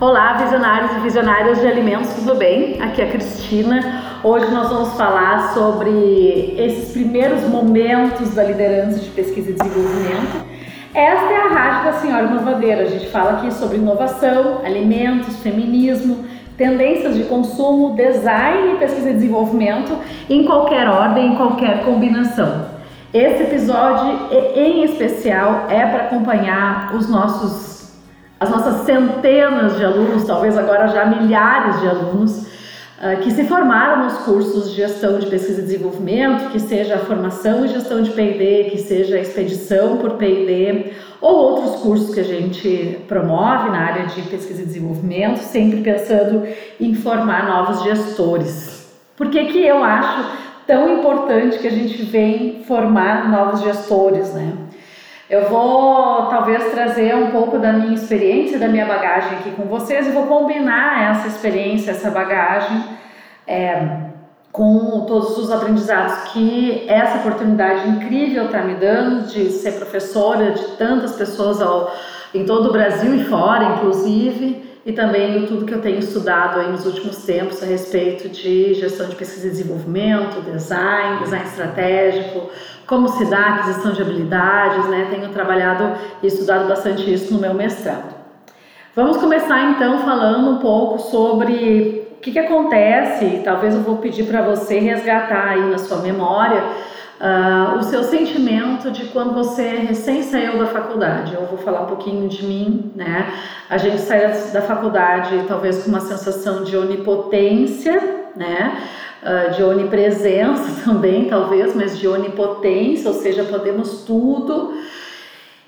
Olá, visionários e visionárias de alimentos, tudo bem? Aqui é a Cristina. Hoje nós vamos falar sobre esses primeiros momentos da liderança de pesquisa e desenvolvimento. Esta é a rádio da Senhora Inovadeira. A gente fala aqui sobre inovação, alimentos, feminismo, tendências de consumo, design, pesquisa e desenvolvimento em qualquer ordem, em qualquer combinação. Esse episódio em especial é para acompanhar os nossos as nossas centenas de alunos, talvez agora já milhares de alunos, uh, que se formaram nos cursos de gestão de pesquisa e desenvolvimento, que seja a formação e gestão de P&D, que seja a expedição por P&D, ou outros cursos que a gente promove na área de pesquisa e desenvolvimento, sempre pensando em formar novos gestores. Por que, que eu acho tão importante que a gente vem formar novos gestores, né? Eu vou talvez trazer um pouco da minha experiência, da minha bagagem aqui com vocês e vou combinar essa experiência, essa bagagem é, com todos os aprendizados que essa oportunidade incrível está me dando de ser professora de tantas pessoas ao, em todo o Brasil e fora, inclusive, e também tudo que eu tenho estudado aí nos últimos tempos a respeito de gestão de pesquisa e desenvolvimento, design, design estratégico, como se dá a aquisição de habilidades, né? Tenho trabalhado e estudado bastante isso no meu mestrado. Vamos começar então falando um pouco sobre o que, que acontece, talvez eu vou pedir para você resgatar aí na sua memória uh, o seu sentimento de quando você recém saiu da faculdade. Eu vou falar um pouquinho de mim, né? A gente sai da faculdade talvez com uma sensação de onipotência, né? uh, de onipresença também, talvez, mas de onipotência, ou seja, podemos tudo.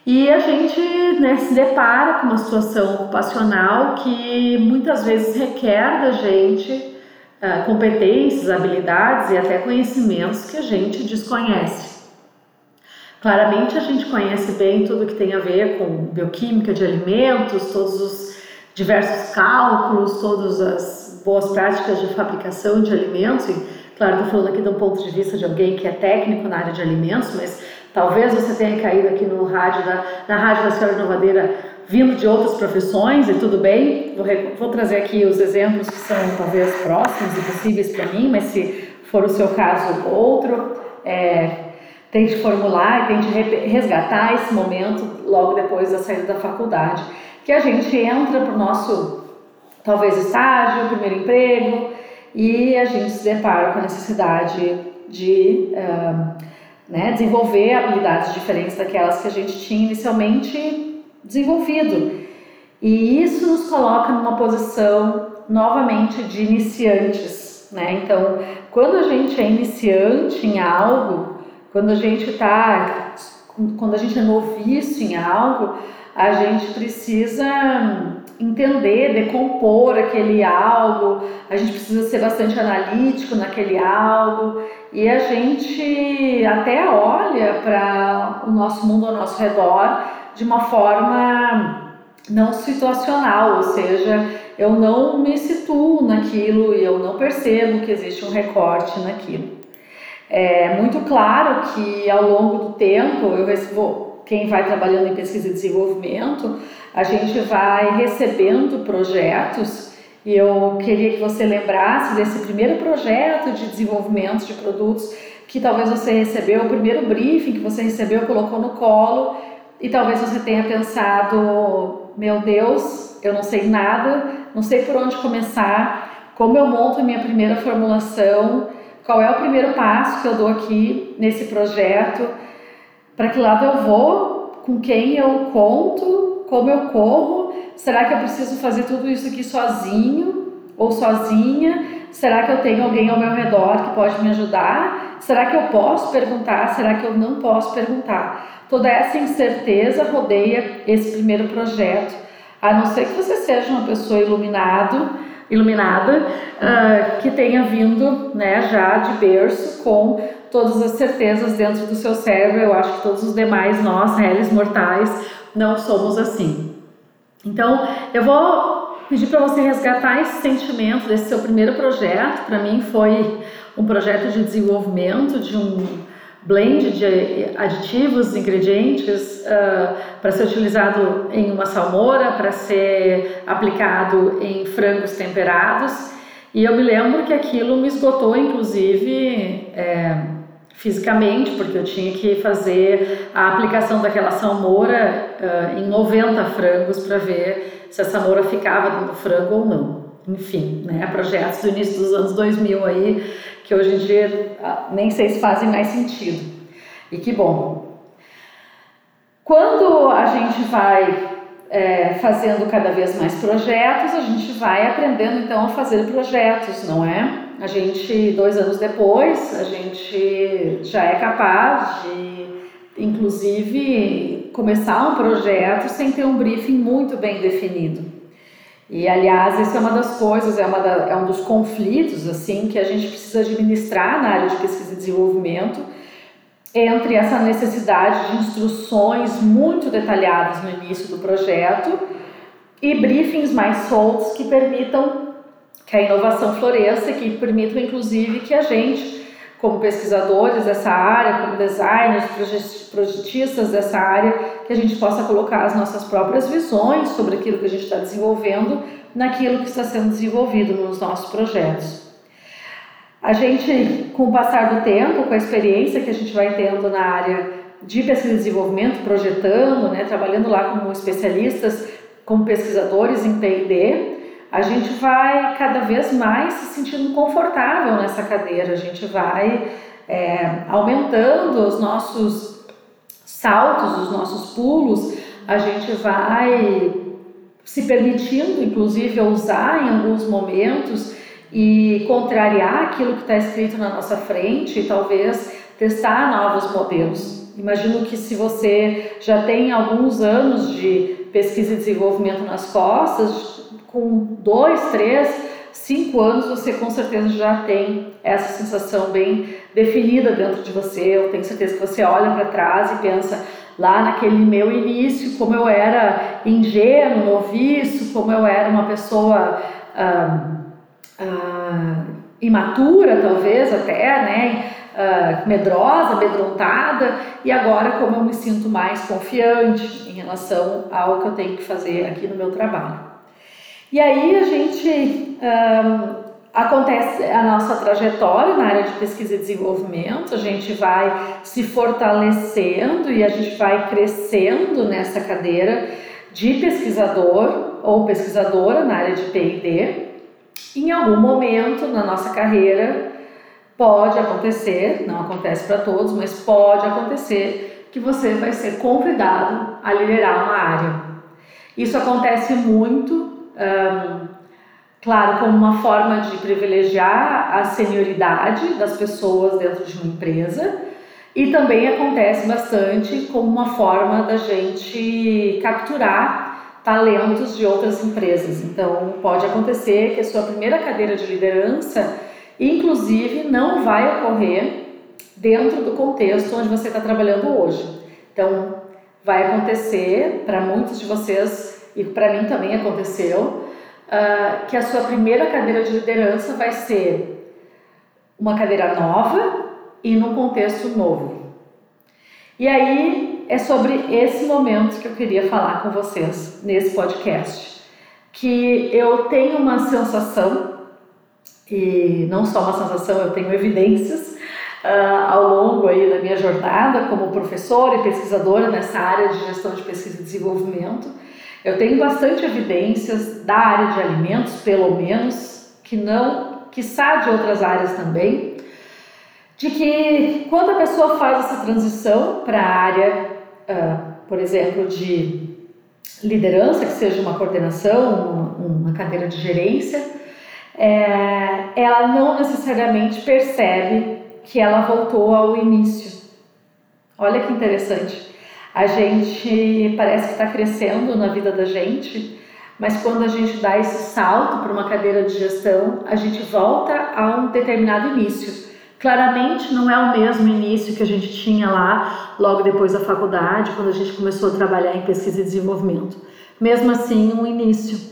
E a gente né, se depara com uma situação ocupacional que muitas vezes requer da gente uh, competências, habilidades e até conhecimentos que a gente desconhece. Claramente a gente conhece bem tudo que tem a ver com bioquímica de alimentos, todos os diversos cálculos, todas as boas práticas de fabricação de alimentos, e claro, estou falando aqui de um ponto de vista de alguém que é técnico na área de alimentos, mas talvez você tenha caído aqui no rádio da, na rádio da Senhora Inovadeira vindo de outras profissões e tudo bem, vou, vou trazer aqui os exemplos que são talvez próximos e possíveis para mim, mas se for o seu caso outro, é, tente formular e tente resgatar esse momento logo depois da saída da faculdade, que a gente entra para o nosso talvez estágio, primeiro emprego, e a gente se depara com a necessidade de uh, né, desenvolver habilidades diferentes daquelas que a gente tinha inicialmente desenvolvido. E isso nos coloca numa posição novamente de iniciantes. Né? Então, quando a gente é iniciante em algo, quando a gente está, quando a gente é noviço em algo, a gente precisa entender, decompor aquele algo, a gente precisa ser bastante analítico naquele algo e a gente até olha para o nosso mundo ao nosso redor de uma forma não situacional, ou seja, eu não me situo naquilo e eu não percebo que existe um recorte naquilo. É muito claro que ao longo do tempo eu recebo, quem vai trabalhando em pesquisa e desenvolvimento, a gente vai recebendo projetos e eu queria que você lembrasse desse primeiro projeto de desenvolvimento de produtos que talvez você recebeu, o primeiro briefing que você recebeu, colocou no colo e talvez você tenha pensado: meu Deus, eu não sei nada, não sei por onde começar, como eu monto a minha primeira formulação, qual é o primeiro passo que eu dou aqui nesse projeto, para que lado eu vou, com quem eu conto como eu corro? Será que eu preciso fazer tudo isso aqui sozinho ou sozinha? Será que eu tenho alguém ao meu redor que pode me ajudar? Será que eu posso perguntar? Será que eu não posso perguntar? Toda essa incerteza rodeia esse primeiro projeto, a não ser que você seja uma pessoa iluminado, iluminada, uh, que tenha vindo né, já de berço com todas as certezas dentro do seu cérebro. Eu acho que todos os demais, nós, réis mortais, não somos assim. Então, eu vou pedir para você resgatar esse sentimento desse seu primeiro projeto. Para mim, foi um projeto de desenvolvimento de um blend de aditivos, ingredientes uh, para ser utilizado em uma salmoura, para ser aplicado em frangos temperados. E eu me lembro que aquilo me esgotou, inclusive, é, fisicamente, porque eu tinha que fazer a aplicação daquela salmoura uh, em 90 frangos para ver se a salmoura ficava dentro do frango ou não. Enfim, né, projetos do início dos anos 2000 aí que hoje em dia ah, nem sei se fazem mais sentido. E que bom. Quando a gente vai é, fazendo cada vez mais projetos, a gente vai aprendendo então a fazer projetos, não é? A gente, dois anos depois, a gente já é capaz de, inclusive, começar um projeto sem ter um briefing muito bem definido. E aliás, isso é uma das coisas, é, uma da, é um dos conflitos assim que a gente precisa administrar na área de pesquisa e desenvolvimento entre essa necessidade de instruções muito detalhadas no início do projeto e briefings mais soltos que permitam que a inovação floresça, que permitam inclusive que a gente, como pesquisadores dessa área, como designers, projetistas dessa área, que a gente possa colocar as nossas próprias visões sobre aquilo que a gente está desenvolvendo naquilo que está sendo desenvolvido nos nossos projetos. A gente, com o passar do tempo, com a experiência que a gente vai tendo na área de pesquisa e desenvolvimento, projetando, né, trabalhando lá como especialistas, como pesquisadores em P&D, a gente vai cada vez mais se sentindo confortável nessa cadeira, a gente vai é, aumentando os nossos saltos, os nossos pulos, a gente vai se permitindo, inclusive, usar em alguns momentos e contrariar aquilo que está escrito na nossa frente e talvez testar novos modelos. Imagino que se você já tem alguns anos de pesquisa e desenvolvimento nas costas, com dois, três, cinco anos você com certeza já tem essa sensação bem definida dentro de você. Eu tenho certeza que você olha para trás e pensa lá naquele meu início, como eu era ingênuo, noviço, como eu era uma pessoa ah, ah, imatura, talvez até, né? Uh, medrosa, amedrontada, e agora como eu me sinto mais confiante em relação ao que eu tenho que fazer aqui no meu trabalho. E aí a gente um, acontece a nossa trajetória na área de pesquisa e desenvolvimento, a gente vai se fortalecendo e a gente vai crescendo nessa cadeira de pesquisador ou pesquisadora na área de P&D. Em algum momento na nossa carreira pode acontecer, não acontece para todos, mas pode acontecer que você vai ser convidado a liderar uma área. Isso acontece muito um, claro, como uma forma de privilegiar a senioridade das pessoas dentro de uma empresa, e também acontece bastante como uma forma da gente capturar talentos de outras empresas. Então, pode acontecer que a sua primeira cadeira de liderança, inclusive, não vai ocorrer dentro do contexto onde você está trabalhando hoje. Então, vai acontecer para muitos de vocês e para mim também aconteceu uh, que a sua primeira cadeira de liderança vai ser uma cadeira nova e num contexto novo. E aí é sobre esse momento que eu queria falar com vocês nesse podcast, que eu tenho uma sensação e não só uma sensação, eu tenho evidências uh, ao longo aí da minha jornada como professora e pesquisadora nessa área de gestão de pesquisa e desenvolvimento, eu tenho bastante evidências da área de alimentos, pelo menos, que não, que de outras áreas também, de que quando a pessoa faz essa transição para a área, uh, por exemplo, de liderança, que seja uma coordenação, uma, uma cadeira de gerência, é, ela não necessariamente percebe que ela voltou ao início. Olha que interessante. A gente parece que está crescendo na vida da gente, mas quando a gente dá esse salto para uma cadeira de gestão, a gente volta a um determinado início. Claramente não é o mesmo início que a gente tinha lá logo depois da faculdade, quando a gente começou a trabalhar em pesquisa e desenvolvimento. Mesmo assim, um início.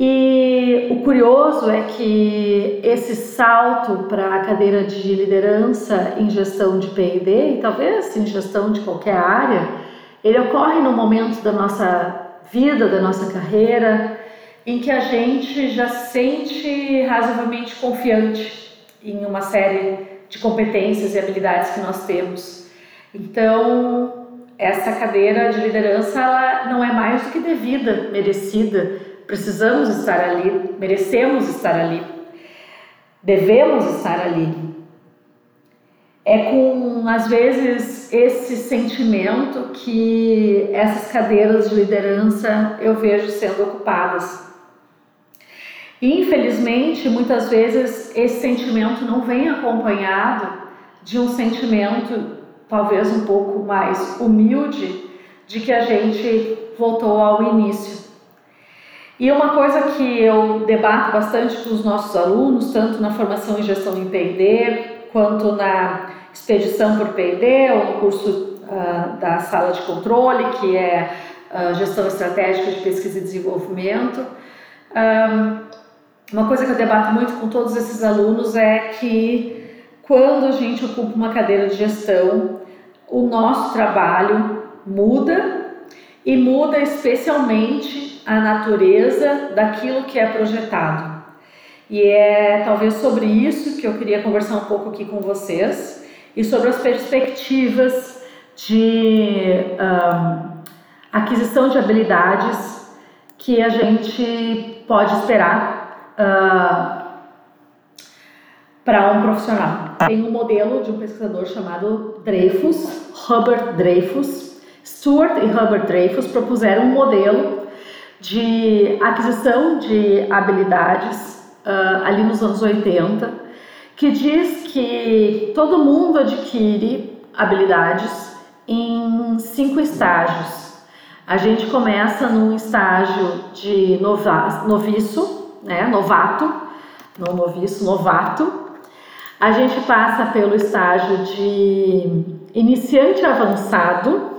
E o curioso é que esse salto para a cadeira de liderança em gestão de P&D e talvez em gestão de qualquer área, ele ocorre no momento da nossa vida, da nossa carreira, em que a gente já se sente razoavelmente confiante em uma série de competências e habilidades que nós temos. Então, essa cadeira de liderança ela não é mais do que devida, merecida. Precisamos estar ali, merecemos estar ali, devemos estar ali. É com, às vezes, esse sentimento que essas cadeiras de liderança eu vejo sendo ocupadas. Infelizmente, muitas vezes esse sentimento não vem acompanhado de um sentimento talvez um pouco mais humilde de que a gente voltou ao início. E uma coisa que eu debato bastante com os nossos alunos, tanto na formação em gestão em P&D, quanto na expedição por P&D, ou no curso uh, da sala de controle, que é uh, gestão estratégica de pesquisa e desenvolvimento, um, uma coisa que eu debato muito com todos esses alunos é que quando a gente ocupa uma cadeira de gestão, o nosso trabalho muda e muda especialmente a natureza daquilo que é projetado. E é talvez sobre isso que eu queria conversar um pouco aqui com vocês e sobre as perspectivas de um, aquisição de habilidades que a gente pode esperar uh, para um profissional. Tem um modelo de um pesquisador chamado Dreyfus, Robert Dreyfus. Stuart e Robert Dreyfus propuseram um modelo de aquisição de habilidades uh, ali nos anos 80, que diz que todo mundo adquire habilidades em cinco estágios. A gente começa num estágio de noviço, né, novato, não noviço, novato. A gente passa pelo estágio de iniciante avançado,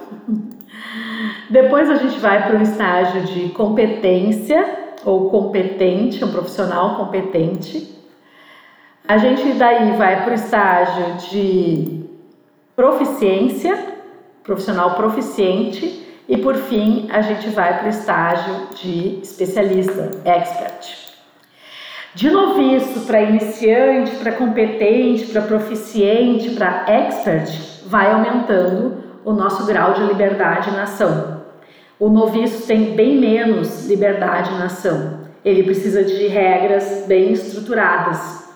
depois a gente vai para o estágio de competência ou competente, um profissional competente. A gente daí vai para o estágio de proficiência, profissional proficiente, e por fim a gente vai para o estágio de especialista, expert. De noviço para iniciante, para competente, para proficiente, para expert, vai aumentando o nosso grau de liberdade na ação. O noviço tem bem menos liberdade na ação. Ele precisa de regras bem estruturadas.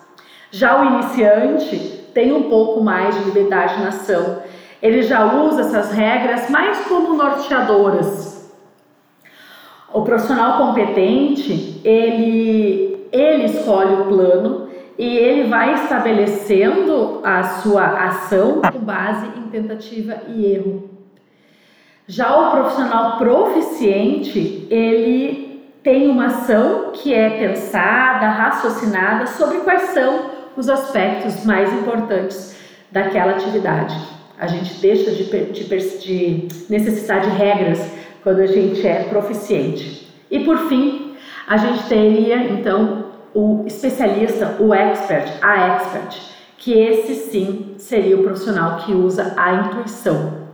Já o iniciante tem um pouco mais de liberdade na ação. Ele já usa essas regras mais como norteadoras. O profissional competente, ele ele escolhe o plano e ele vai estabelecendo a sua ação com base em tentativa e erro. Já o profissional proficiente, ele tem uma ação que é pensada, raciocinada sobre quais são os aspectos mais importantes daquela atividade. A gente deixa de, de, de necessitar de regras quando a gente é proficiente. E por fim, a gente teria então o especialista, o expert, a expert, que esse sim seria o profissional que usa a intuição.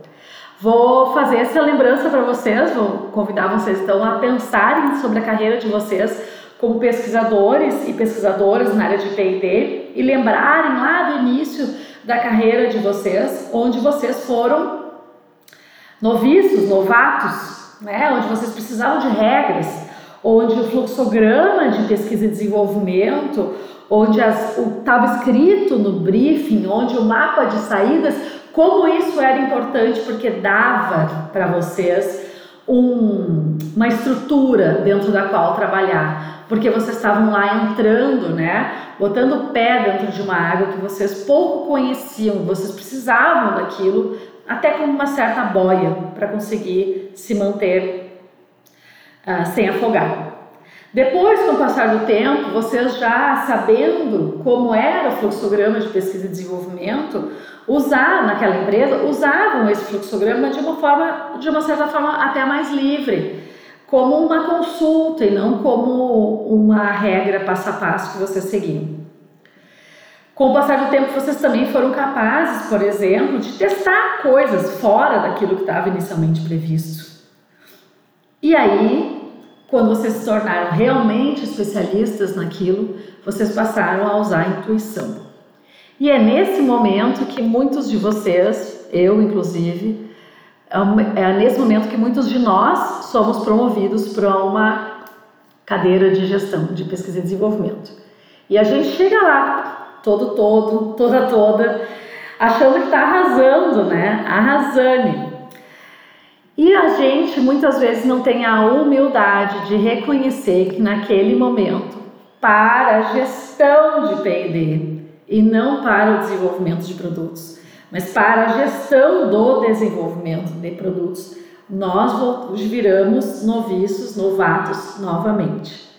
Vou fazer essa lembrança para vocês, vou convidar vocês então a pensarem sobre a carreira de vocês como pesquisadores e pesquisadoras na área de P&D e lembrarem lá do início da carreira de vocês, onde vocês foram noviços, novatos, né, onde vocês precisavam de regras, onde o fluxograma de pesquisa e desenvolvimento, onde estava escrito no briefing, onde o mapa de saídas, como isso era importante, porque dava para vocês um, uma estrutura dentro da qual trabalhar, porque vocês estavam lá entrando, né, botando o pé dentro de uma água que vocês pouco conheciam, vocês precisavam daquilo, até com uma certa boia para conseguir se manter ah, sem afogar. Depois, com o passar do tempo, vocês já sabendo como era o fluxograma de pesquisa e desenvolvimento, usar naquela empresa, usavam esse fluxograma de uma forma, de uma certa forma até mais livre, como uma consulta e não como uma regra passo a passo que vocês seguiam. Com o passar do tempo, vocês também foram capazes, por exemplo, de testar coisas fora daquilo que estava inicialmente previsto. E aí, quando vocês se tornaram realmente especialistas naquilo, vocês passaram a usar a intuição. E é nesse momento que muitos de vocês, eu inclusive, é, é nesse momento que muitos de nós somos promovidos para uma cadeira de gestão, de pesquisa e desenvolvimento. E a gente chega lá todo, todo, toda, toda, achando que está arrasando, né? Arrasane. E a gente muitas vezes não tem a humildade de reconhecer que naquele momento, para a gestão de PD e não para o desenvolvimento de produtos, mas para a gestão do desenvolvimento de produtos, nós viramos noviços, novatos novamente.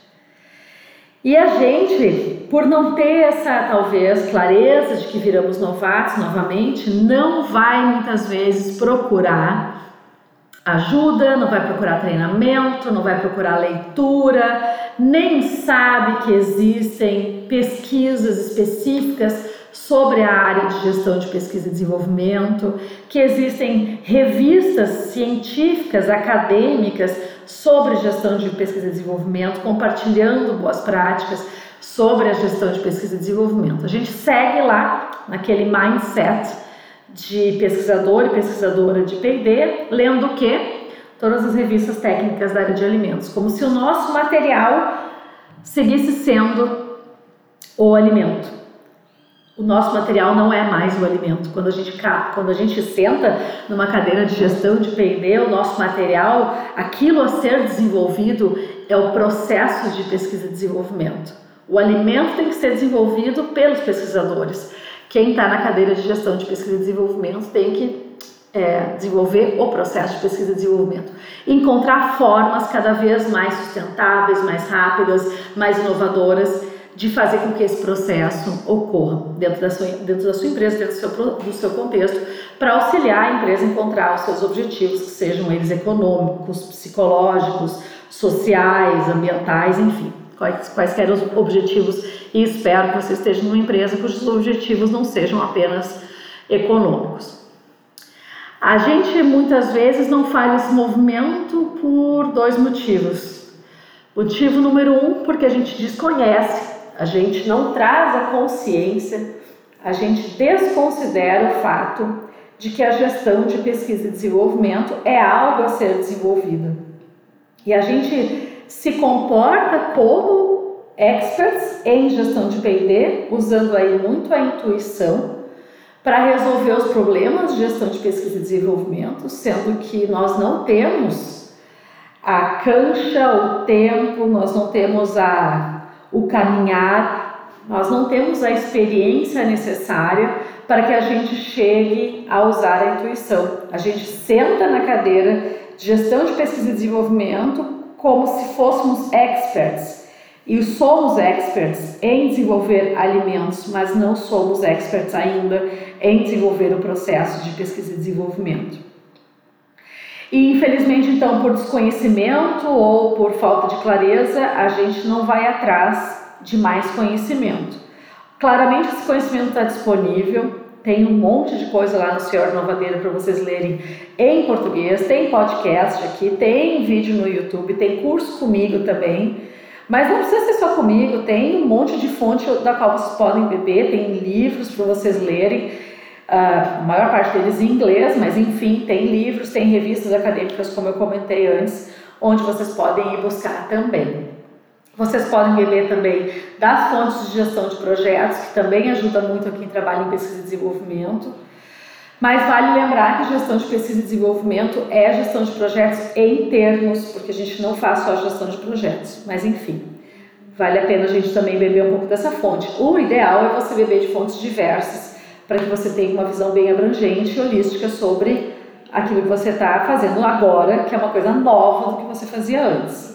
E a gente, por não ter essa talvez clareza de que viramos novatos novamente, não vai muitas vezes procurar ajuda, não vai procurar treinamento, não vai procurar leitura, nem sabe que existem pesquisas específicas sobre a área de gestão de pesquisa e desenvolvimento, que existem revistas científicas, acadêmicas sobre gestão de pesquisa e desenvolvimento, compartilhando boas práticas sobre a gestão de pesquisa e desenvolvimento. A gente segue lá naquele mindset de pesquisador e pesquisadora de P&D, lendo o quê? Todas as revistas técnicas da área de alimentos, como se o nosso material seguisse sendo o alimento o nosso material não é mais o alimento. Quando a gente, quando a gente senta numa cadeira de gestão de P&D, o nosso material, aquilo a ser desenvolvido é o processo de pesquisa e desenvolvimento. O alimento tem que ser desenvolvido pelos pesquisadores. Quem está na cadeira de gestão de pesquisa e desenvolvimento tem que é, desenvolver o processo de pesquisa e desenvolvimento. Encontrar formas cada vez mais sustentáveis, mais rápidas, mais inovadoras de fazer com que esse processo ocorra dentro da sua, dentro da sua empresa, dentro do seu, do seu contexto, para auxiliar a empresa a encontrar os seus objetivos, sejam eles econômicos, psicológicos, sociais, ambientais, enfim, quais, quaisquer os objetivos. E espero que você esteja numa empresa cujos objetivos não sejam apenas econômicos. A gente muitas vezes não faz esse movimento por dois motivos. Motivo número um, porque a gente desconhece a gente não traz a consciência, a gente desconsidera o fato de que a gestão de pesquisa e desenvolvimento é algo a ser desenvolvido. E a gente se comporta como experts em gestão de P&D, usando aí muito a intuição para resolver os problemas de gestão de pesquisa e desenvolvimento, sendo que nós não temos a cancha, o tempo, nós não temos a o caminhar, nós não temos a experiência necessária para que a gente chegue a usar a intuição. A gente senta na cadeira de gestão de pesquisa e desenvolvimento como se fôssemos experts. E somos experts em desenvolver alimentos, mas não somos experts ainda em desenvolver o processo de pesquisa e desenvolvimento. E infelizmente, então, por desconhecimento ou por falta de clareza, a gente não vai atrás de mais conhecimento. Claramente, esse conhecimento está disponível, tem um monte de coisa lá no Senhor Novadeira para vocês lerem em português, tem podcast aqui, tem vídeo no YouTube, tem curso comigo também. Mas não precisa ser só comigo, tem um monte de fonte da qual vocês podem beber, tem livros para vocês lerem a maior parte deles em inglês, mas enfim, tem livros, tem revistas acadêmicas, como eu comentei antes, onde vocês podem ir buscar também. Vocês podem beber também das fontes de gestão de projetos, que também ajuda muito a quem trabalha em pesquisa e desenvolvimento. Mas vale lembrar que gestão de pesquisa e desenvolvimento é gestão de projetos em termos, porque a gente não faz só gestão de projetos. Mas enfim, vale a pena a gente também beber um pouco dessa fonte. O ideal é você beber de fontes diversas para que você tenha uma visão bem abrangente e holística sobre aquilo que você está fazendo agora, que é uma coisa nova do que você fazia antes.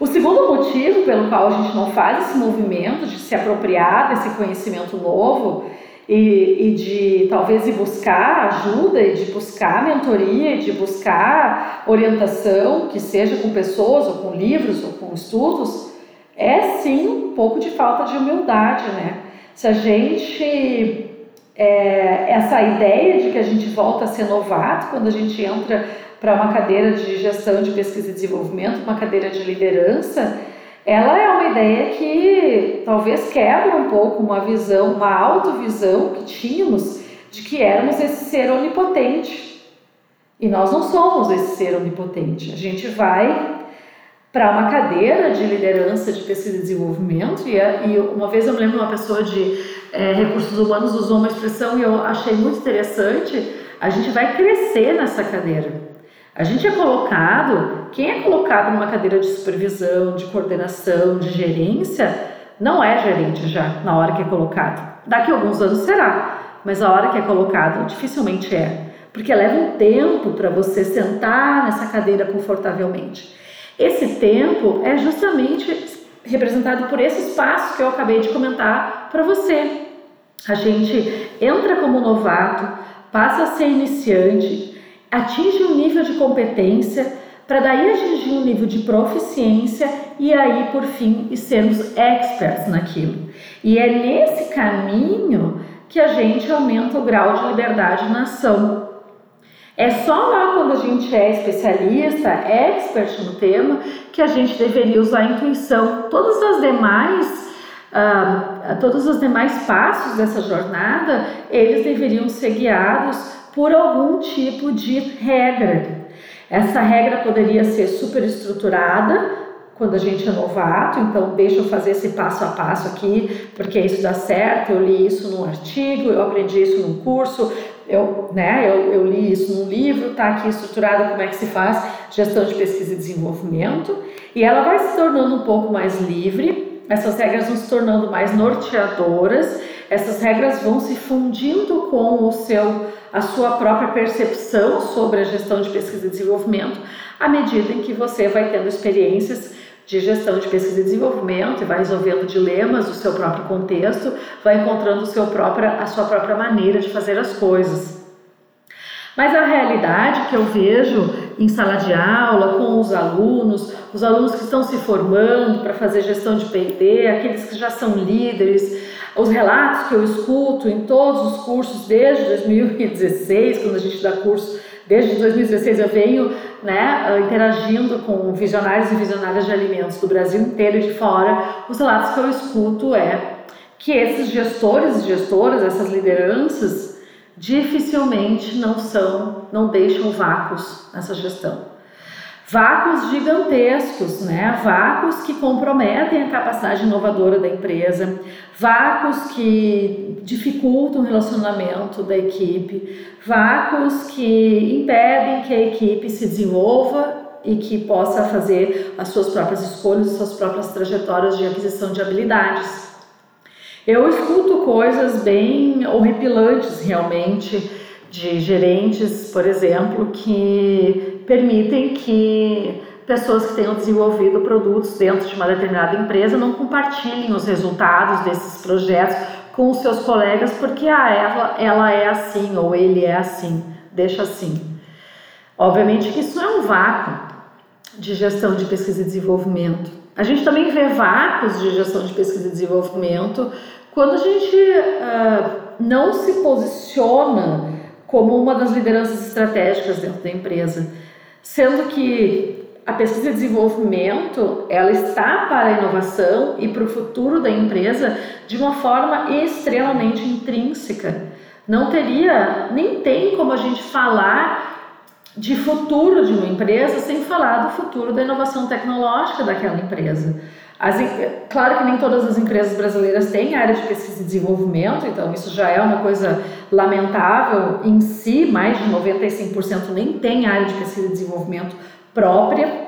O segundo motivo pelo qual a gente não faz esse movimento de se apropriar desse conhecimento novo e, e, de talvez ir buscar ajuda e de buscar mentoria e de buscar orientação, que seja com pessoas ou com livros ou com estudos, é sim um pouco de falta de humildade, né? Se a gente é, essa ideia de que a gente volta a ser novato quando a gente entra para uma cadeira de gestão de pesquisa e desenvolvimento, uma cadeira de liderança, ela é uma ideia que talvez quebra um pouco uma visão, uma autovisão que tínhamos de que éramos esse ser onipotente. E nós não somos esse ser onipotente. A gente vai para uma cadeira de liderança de pesquisa e desenvolvimento, e, e uma vez eu me lembro uma pessoa de é, recursos humanos usou uma expressão e eu achei muito interessante, a gente vai crescer nessa cadeira. A gente é colocado, quem é colocado numa cadeira de supervisão, de coordenação, de gerência, não é gerente já na hora que é colocado. Daqui a alguns anos será, mas a hora que é colocado dificilmente é, porque leva um tempo para você sentar nessa cadeira confortavelmente. Esse tempo é justamente representado por esse espaço que eu acabei de comentar para você. A gente entra como novato, passa a ser iniciante, atinge um nível de competência, para daí atingir um nível de proficiência e aí, por fim, sermos experts naquilo. E é nesse caminho que a gente aumenta o grau de liberdade na ação. É só lá quando a gente é especialista, expert no tema, que a gente deveria usar a intuição. Todas as demais, uh, todos os demais passos dessa jornada, eles deveriam ser guiados por algum tipo de regra. Essa regra poderia ser superestruturada quando a gente é novato, então deixa eu fazer esse passo a passo aqui, porque isso dá certo, eu li isso num artigo, eu aprendi isso num curso, eu, né, eu, eu li isso num livro, tá aqui estruturado como é que se faz gestão de pesquisa e desenvolvimento, e ela vai se tornando um pouco mais livre, essas regras vão se tornando mais norteadoras, essas regras vão se fundindo com o seu a sua própria percepção sobre a gestão de pesquisa e desenvolvimento à medida em que você vai tendo experiências de gestão de pesquisa e desenvolvimento e vai resolvendo dilemas do seu próprio contexto, vai encontrando seu própria, a sua própria maneira de fazer as coisas. Mas a realidade que eu vejo em sala de aula com os alunos, os alunos que estão se formando para fazer gestão de P&D, aqueles que já são líderes, os relatos que eu escuto em todos os cursos desde 2016, quando a gente dá curso, desde 2016 eu venho né, interagindo com visionários e visionárias de alimentos do Brasil inteiro e de fora, os relatos que eu escuto é que esses gestores e gestoras, essas lideranças, dificilmente não são, não deixam vácuos nessa gestão vácuos gigantescos, né? Vácuos que comprometem a capacidade inovadora da empresa, vácuos que dificultam o relacionamento da equipe, vácuos que impedem que a equipe se desenvolva e que possa fazer as suas próprias escolhas, as suas próprias trajetórias de aquisição de habilidades. Eu escuto coisas bem horripilantes realmente de gerentes, por exemplo, que permitem que pessoas que tenham desenvolvido produtos dentro de uma determinada empresa não compartilhem os resultados desses projetos com os seus colegas porque ah, ela, ela é assim ou ele é assim, deixa assim. Obviamente que isso é um vácuo de gestão de pesquisa e desenvolvimento. A gente também vê vácuos de gestão de pesquisa e desenvolvimento quando a gente uh, não se posiciona como uma das lideranças estratégicas dentro da empresa, sendo que a pesquisa e desenvolvimento ela está para a inovação e para o futuro da empresa de uma forma extremamente intrínseca. Não teria, nem tem como a gente falar de futuro de uma empresa sem falar do futuro da inovação tecnológica daquela empresa. As, claro que nem todas as empresas brasileiras têm área de pesquisa e desenvolvimento, então isso já é uma coisa lamentável em si, mais de 95% nem tem área de pesquisa e desenvolvimento própria.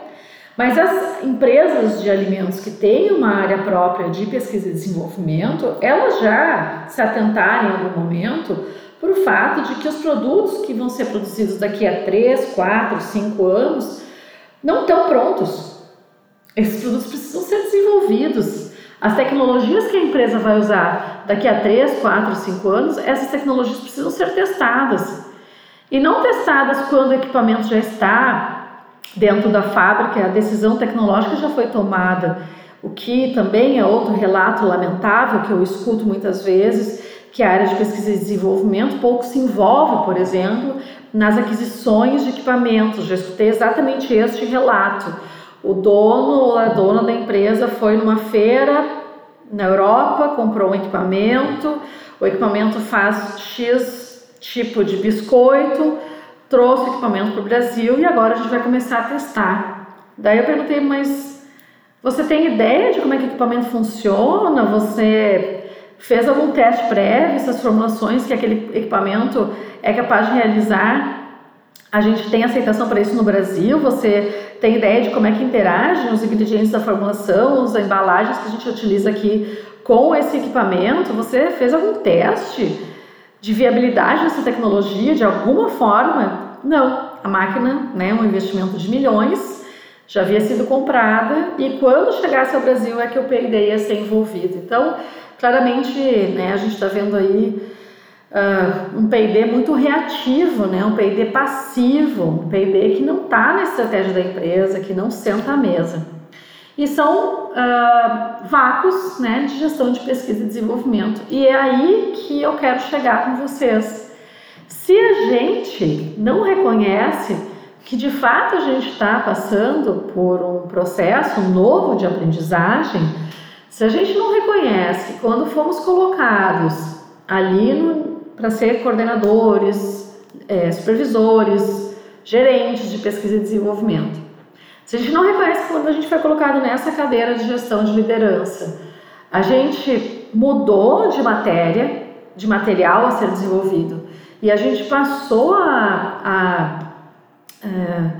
Mas as empresas de alimentos que têm uma área própria de pesquisa e desenvolvimento, elas já se atentaram em algum momento para o fato de que os produtos que vão ser produzidos daqui a 3, 4, 5 anos não estão prontos esses produtos precisam. As tecnologias que a empresa vai usar daqui a 3, 4, 5 anos, essas tecnologias precisam ser testadas. E não testadas quando o equipamento já está dentro da fábrica, a decisão tecnológica já foi tomada. O que também é outro relato lamentável que eu escuto muitas vezes, que a área de pesquisa e desenvolvimento pouco se envolve, por exemplo, nas aquisições de equipamentos. Já escutei exatamente este relato. O dono ou a dona da empresa foi numa feira na Europa, comprou um equipamento, o equipamento faz X tipo de biscoito, trouxe o equipamento para o Brasil e agora a gente vai começar a testar. Daí eu perguntei, mas você tem ideia de como é que o equipamento funciona? Você fez algum teste prévio, essas formulações que aquele equipamento é capaz de realizar? A gente tem aceitação para isso no Brasil? Você tem ideia de como é que interagem os ingredientes da formulação, as embalagens que a gente utiliza aqui com esse equipamento? Você fez algum teste de viabilidade dessa tecnologia de alguma forma? Não. A máquina, né, um investimento de milhões, já havia sido comprada e quando chegasse ao Brasil é que o P&D ia ser envolvido. Então, claramente, né, a gente está vendo aí uh, um P&D muito reativo, né, um P&D passivo, um P&D que não está na estratégia da empresa, que não senta à mesa. E são uh, vácuos né, de gestão de pesquisa e desenvolvimento. E é aí que eu quero chegar com vocês. Se a gente não reconhece que de fato a gente está passando por um processo novo de aprendizagem, se a gente não reconhece que quando fomos colocados ali para ser coordenadores, é, supervisores, gerentes de pesquisa e desenvolvimento, se a gente não reconhece quando a gente foi colocado nessa cadeira de gestão de liderança, a gente mudou de matéria, de material a ser desenvolvido, e a gente passou a, a, é,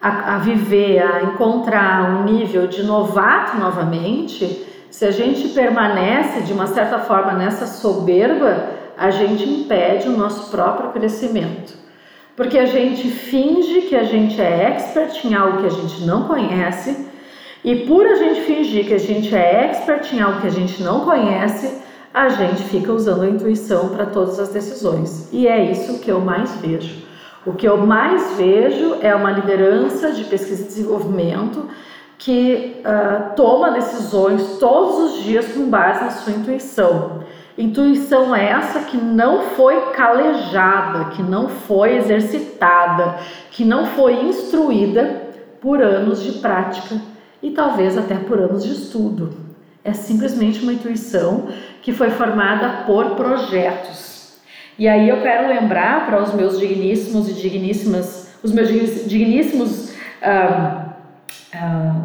a, a viver, a encontrar um nível de novato novamente, se a gente permanece de uma certa forma nessa soberba, a gente impede o nosso próprio crescimento. Porque a gente finge que a gente é expert em algo que a gente não conhece, e por a gente fingir que a gente é expert em algo que a gente não conhece, a gente fica usando a intuição para todas as decisões. E é isso que eu mais vejo. O que eu mais vejo é uma liderança de pesquisa e desenvolvimento que uh, toma decisões todos os dias com base na sua intuição. Intuição essa que não foi calejada, que não foi exercitada, que não foi instruída por anos de prática e talvez até por anos de estudo. É simplesmente uma intuição que foi formada por projetos. E aí eu quero lembrar para os meus digníssimos e digníssimas, os meus digníssimos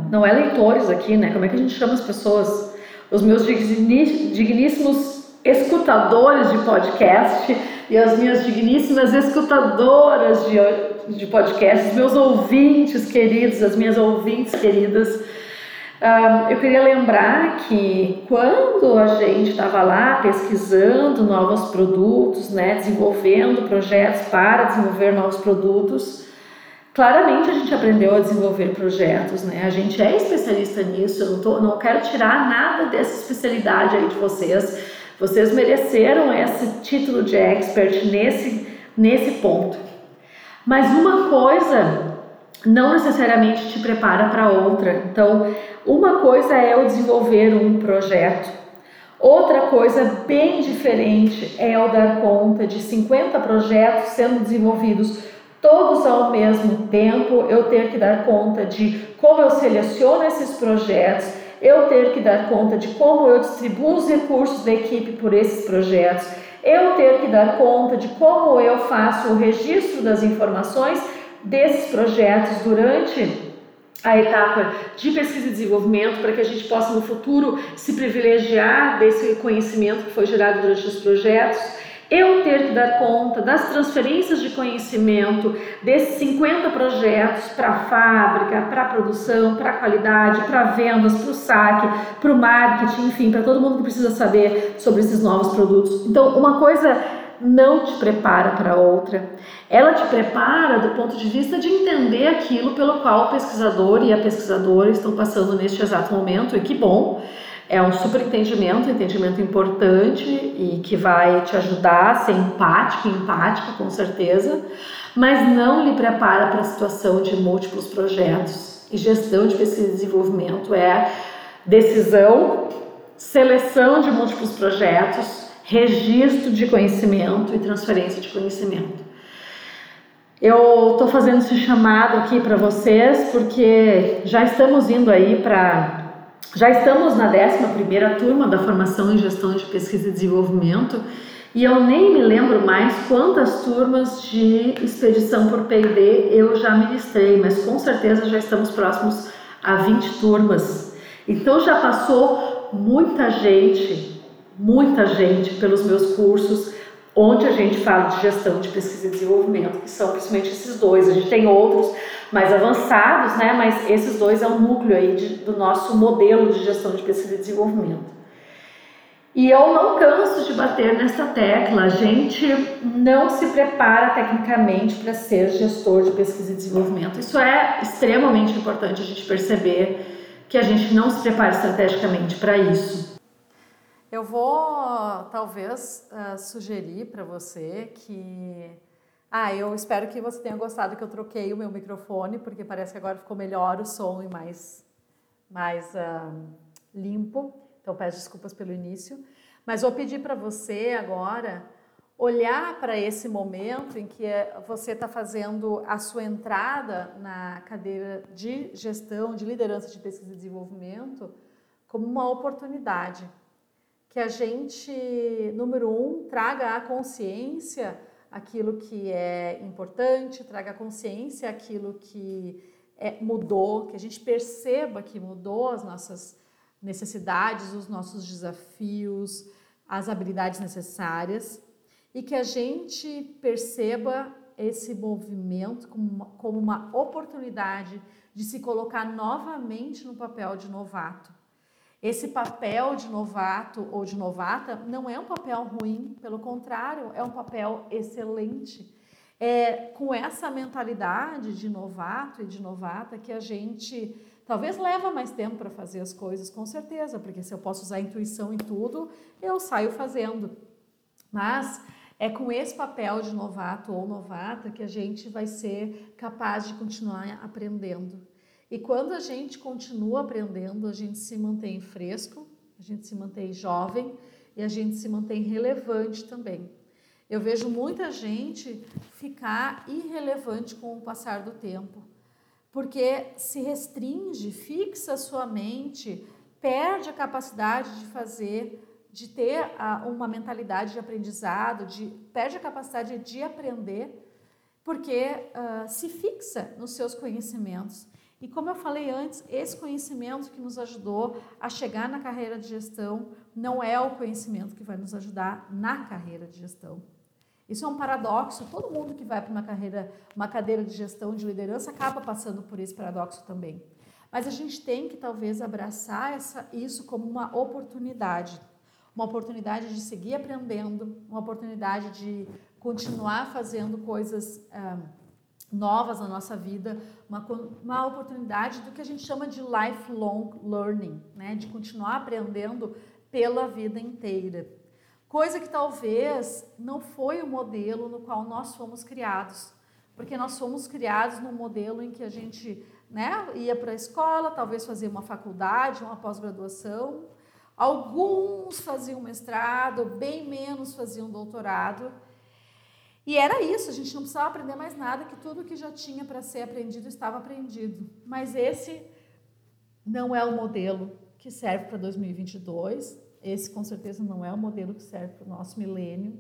não é leitores aqui, né? Como é que a gente chama as pessoas? Os meus digníssimos escutadores de podcast e as minhas digníssimas escutadoras de, de podcast, meus ouvintes queridos, as minhas ouvintes queridas. Uh, eu queria lembrar que quando a gente estava lá pesquisando novos produtos, né, desenvolvendo projetos para desenvolver novos produtos, Claramente a gente aprendeu a desenvolver projetos, né? A gente é especialista nisso, eu não, tô, não quero tirar nada dessa especialidade aí de vocês. Vocês mereceram esse título de expert nesse, nesse ponto. Mas uma coisa não necessariamente te prepara para outra. Então, uma coisa é eu desenvolver um projeto, outra coisa bem diferente é eu dar conta de 50 projetos sendo desenvolvidos todos ao mesmo tempo, eu ter que dar conta de como eu seleciono esses projetos, eu ter que dar conta de como eu distribuo os recursos da equipe por esses projetos, eu ter que dar conta de como eu faço o registro das informações desses projetos durante a etapa de pesquisa e desenvolvimento para que a gente possa no futuro se privilegiar desse conhecimento que foi gerado durante os projetos eu ter que dar conta das transferências de conhecimento desses 50 projetos para a fábrica, para a produção, para a qualidade, para vendas, para o saque, para o marketing, enfim, para todo mundo que precisa saber sobre esses novos produtos. Então, uma coisa não te prepara para outra. Ela te prepara do ponto de vista de entender aquilo pelo qual o pesquisador e a pesquisadora estão passando neste exato momento, e que bom É um super entendimento, entendimento importante e que vai te ajudar a ser empático, empática com certeza, mas não lhe prepara para a situação de múltiplos projetos. E gestão de pesquisa e desenvolvimento é decisão, seleção de múltiplos projetos, registro de conhecimento e transferência de conhecimento. Eu estou fazendo esse chamado aqui para vocês porque já estamos indo aí para. Já estamos na 11 turma da formação em gestão de pesquisa e desenvolvimento e eu nem me lembro mais quantas turmas de expedição por PD eu já ministrei, mas com certeza já estamos próximos a 20 turmas. Então já passou muita gente, muita gente pelos meus cursos onde a gente fala de gestão de pesquisa e desenvolvimento, que são principalmente esses dois. A gente tem outros mais avançados, né? Mas esses dois é o núcleo aí de, do nosso modelo de gestão de pesquisa e desenvolvimento. E eu não canso de bater nessa tecla. A gente não se prepara tecnicamente para ser gestor de pesquisa e desenvolvimento. Isso é extremamente importante a gente perceber que a gente não se prepara estrategicamente para isso. Eu vou talvez uh, sugerir para você que. Ah, eu espero que você tenha gostado que eu troquei o meu microfone, porque parece que agora ficou melhor o som e mais, mais uh, limpo. Então peço desculpas pelo início. Mas vou pedir para você agora olhar para esse momento em que você está fazendo a sua entrada na cadeira de gestão, de liderança de pesquisa e desenvolvimento, como uma oportunidade que a gente, número um, traga à consciência aquilo que é importante, traga à consciência aquilo que é, mudou, que a gente perceba que mudou as nossas necessidades, os nossos desafios, as habilidades necessárias e que a gente perceba esse movimento como uma, como uma oportunidade de se colocar novamente no papel de novato esse papel de novato ou de novata não é um papel ruim, pelo contrário, é um papel excelente. É com essa mentalidade de novato e de novata que a gente talvez leva mais tempo para fazer as coisas, com certeza, porque se eu posso usar intuição em tudo, eu saio fazendo. Mas é com esse papel de novato ou novata que a gente vai ser capaz de continuar aprendendo. E quando a gente continua aprendendo, a gente se mantém fresco, a gente se mantém jovem e a gente se mantém relevante também. Eu vejo muita gente ficar irrelevante com o passar do tempo, porque se restringe, fixa a sua mente, perde a capacidade de fazer, de ter uma mentalidade de aprendizado, de, perde a capacidade de aprender, porque uh, se fixa nos seus conhecimentos. E como eu falei antes, esse conhecimento que nos ajudou a chegar na carreira de gestão não é o conhecimento que vai nos ajudar na carreira de gestão. Isso é um paradoxo. Todo mundo que vai para uma carreira, uma cadeira de gestão de liderança acaba passando por esse paradoxo também. Mas a gente tem que talvez abraçar essa, isso como uma oportunidade, uma oportunidade de seguir aprendendo, uma oportunidade de continuar fazendo coisas ah, novas na nossa vida, uma, uma oportunidade do que a gente chama de lifelong learning, né? de continuar aprendendo pela vida inteira. Coisa que talvez não foi o modelo no qual nós fomos criados, porque nós fomos criados num modelo em que a gente né, ia para a escola, talvez fazia uma faculdade, uma pós-graduação, alguns faziam mestrado, bem menos faziam doutorado, e era isso, a gente não precisava aprender mais nada, que tudo que já tinha para ser aprendido estava aprendido. Mas esse não é o modelo que serve para 2022, esse com certeza não é o modelo que serve para o nosso milênio,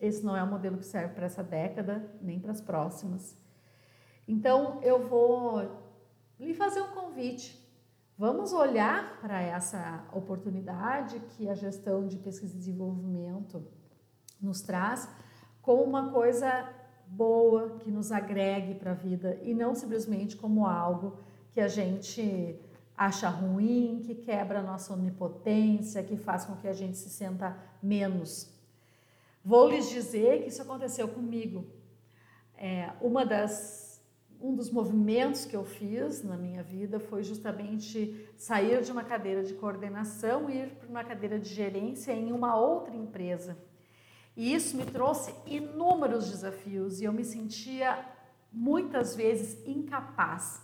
esse não é o modelo que serve para essa década, nem para as próximas. Então eu vou lhe fazer um convite. Vamos olhar para essa oportunidade que a gestão de pesquisa e desenvolvimento nos traz como uma coisa boa que nos agregue para a vida e não simplesmente como algo que a gente acha ruim, que quebra a nossa onipotência, que faz com que a gente se sinta menos. Vou lhes dizer que isso aconteceu comigo. É, uma das um dos movimentos que eu fiz na minha vida foi justamente sair de uma cadeira de coordenação e ir para uma cadeira de gerência em uma outra empresa. E isso me trouxe inúmeros desafios e eu me sentia muitas vezes incapaz.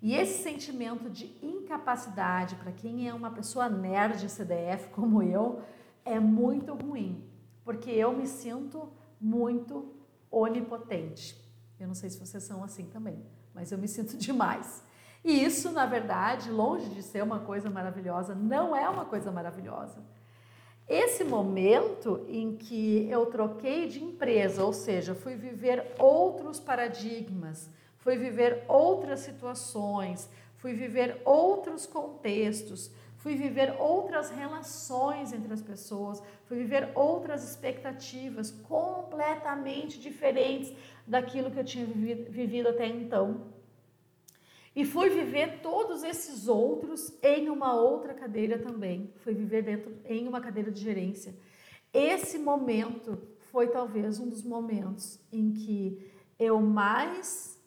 E esse sentimento de incapacidade, para quem é uma pessoa nerd CDF como eu, é muito ruim, porque eu me sinto muito onipotente. Eu não sei se vocês são assim também, mas eu me sinto demais. E isso, na verdade, longe de ser uma coisa maravilhosa, não é uma coisa maravilhosa. Esse momento em que eu troquei de empresa, ou seja, fui viver outros paradigmas, fui viver outras situações, fui viver outros contextos, fui viver outras relações entre as pessoas, fui viver outras expectativas completamente diferentes daquilo que eu tinha vivido até então. E fui viver todos esses outros em uma outra cadeira também. Fui viver dentro em uma cadeira de gerência. Esse momento foi talvez um dos momentos em que eu mais,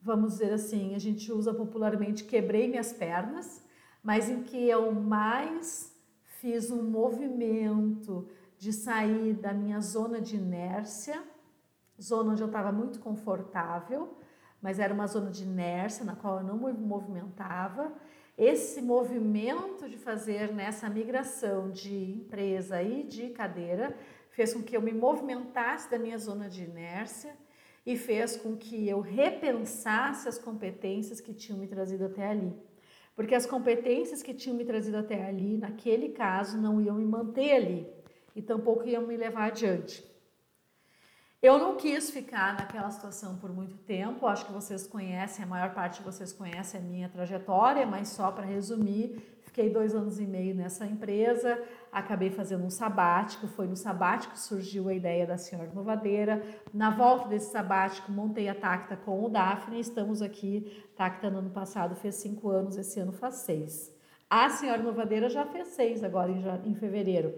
vamos dizer assim, a gente usa popularmente quebrei minhas pernas, mas em que eu mais fiz um movimento de sair da minha zona de inércia, zona onde eu estava muito confortável, mas era uma zona de inércia na qual eu não me movimentava. Esse movimento de fazer nessa migração de empresa e de cadeira fez com que eu me movimentasse da minha zona de inércia e fez com que eu repensasse as competências que tinham me trazido até ali. Porque as competências que tinham me trazido até ali, naquele caso, não iam me manter ali e tampouco iam me levar adiante. Eu não quis ficar naquela situação por muito tempo, acho que vocês conhecem, a maior parte de vocês conhece a minha trajetória, mas só para resumir, fiquei dois anos e meio nessa empresa, acabei fazendo um sabático, foi no sabático que surgiu a ideia da Senhora Novadeira. Na volta desse sabático, montei a Tacta com o Daphne, estamos aqui, Tacta no ano passado fez cinco anos, esse ano faz seis. A Senhora Novadeira já fez seis agora em, em fevereiro.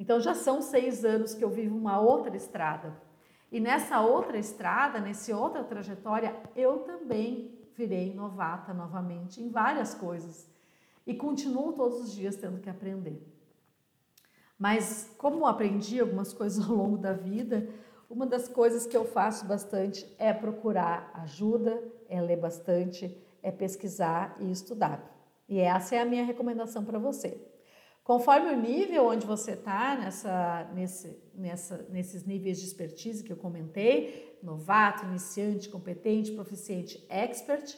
Então já são seis anos que eu vivo uma outra estrada. E nessa outra estrada, nessa outra trajetória, eu também virei novata novamente em várias coisas e continuo todos os dias tendo que aprender. Mas como aprendi algumas coisas ao longo da vida, uma das coisas que eu faço bastante é procurar ajuda, é ler bastante, é pesquisar e estudar. E essa é a minha recomendação para você. Conforme o nível onde você está nessa, nesse, nessa, nesses níveis de expertise que eu comentei, novato, iniciante, competente, proficiente, expert,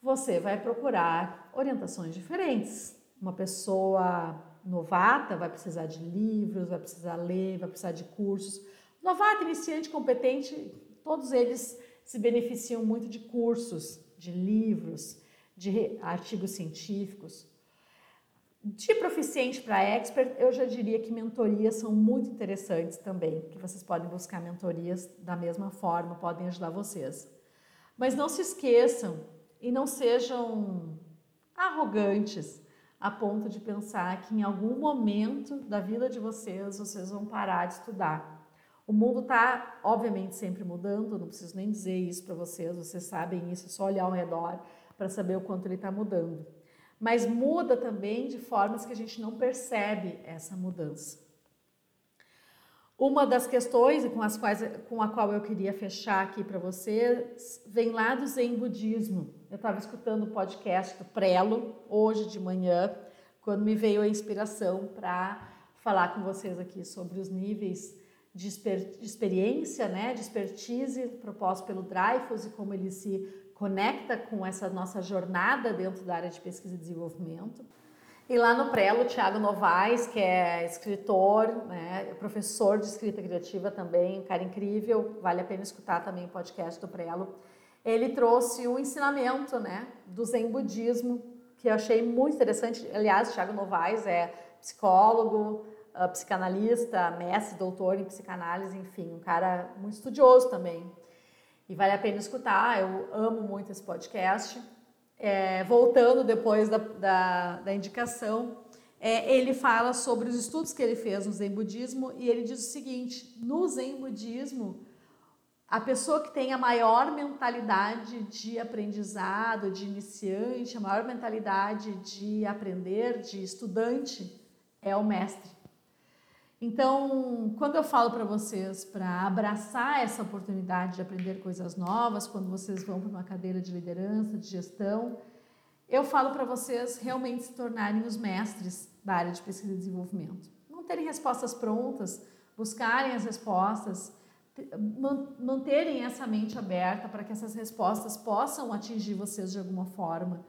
você vai procurar orientações diferentes. Uma pessoa novata vai precisar de livros, vai precisar ler, vai precisar de cursos. Novato, iniciante, competente, todos eles se beneficiam muito de cursos, de livros, de artigos científicos. De proficiente para expert, eu já diria que mentorias são muito interessantes também, que vocês podem buscar mentorias da mesma forma, podem ajudar vocês. Mas não se esqueçam e não sejam arrogantes a ponto de pensar que em algum momento da vida de vocês vocês vão parar de estudar. O mundo está, obviamente, sempre mudando, não preciso nem dizer isso para vocês, vocês sabem isso, é só olhar ao redor para saber o quanto ele está mudando mas muda também de formas que a gente não percebe essa mudança. Uma das questões com, as quais, com a qual eu queria fechar aqui para vocês vem lá do Zen Budismo. Eu estava escutando o podcast do Prelo hoje de manhã, quando me veio a inspiração para falar com vocês aqui sobre os níveis de, exper de experiência, né, de expertise proposto pelo Dreyfus e como ele se conecta com essa nossa jornada dentro da área de pesquisa e desenvolvimento. E lá no Prelo, o Thiago Novaes, que é escritor, né, é professor de escrita criativa também, um cara incrível, vale a pena escutar também o podcast do Prelo. Ele trouxe um ensinamento né, do Zen Budismo, que eu achei muito interessante. Aliás, o Thiago Novaes é psicólogo, ah, psicanalista, mestre, doutor em psicanálise, enfim, um cara muito estudioso também e vale a pena escutar. Eu amo muito esse podcast. É, voltando depois da, da, da indicação, é, ele fala sobre os estudos que ele fez no Zen Budismo e ele diz o seguinte: no Zen Budismo, a pessoa que tem a maior mentalidade de aprendizado, de iniciante, a maior mentalidade de aprender, de estudante, é o mestre. Então, quando eu falo para vocês para abraçar essa oportunidade de aprender coisas novas, quando vocês vão para uma cadeira de liderança, de gestão, eu falo para vocês realmente se tornarem os mestres da área de pesquisa e desenvolvimento. Não terem respostas prontas, buscarem as respostas, manterem essa mente aberta para que essas respostas possam atingir vocês de alguma forma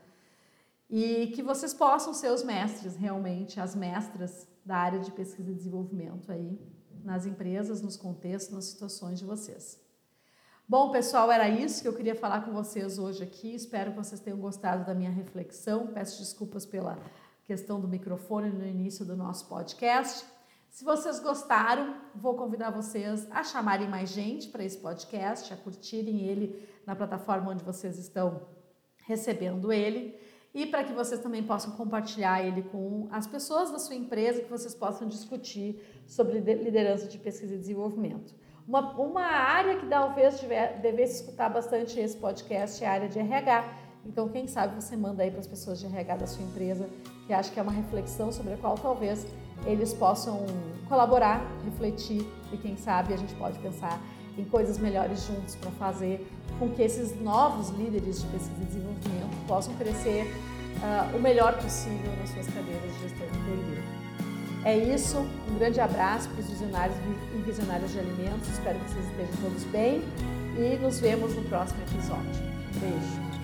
e que vocês possam ser os mestres realmente, as mestras da área de pesquisa e desenvolvimento aí nas empresas, nos contextos, nas situações de vocês. Bom, pessoal, era isso que eu queria falar com vocês hoje aqui. Espero que vocês tenham gostado da minha reflexão. Peço desculpas pela questão do microfone no início do nosso podcast. Se vocês gostaram, vou convidar vocês a chamarem mais gente para esse podcast, a curtirem ele na plataforma onde vocês estão recebendo ele e para que vocês também possam compartilhar ele com as pessoas da sua empresa, que vocês possam discutir sobre liderança de pesquisa e desenvolvimento. Uma, uma área que talvez devesse escutar bastante esse podcast é a área de RH. Então, quem sabe você manda aí para as pessoas de RH da sua empresa, que acho que é uma reflexão sobre a qual talvez eles possam colaborar, refletir e quem sabe a gente pode pensar em coisas melhores juntos para fazer com que esses novos líderes de pesquisa e desenvolvimento possam crescer uh, o melhor possível nas suas cadeiras de gestão de PIB. É isso, um grande abraço para os visionários e visionários de alimentos, espero que vocês estejam todos bem e nos vemos no próximo episódio. Beijo!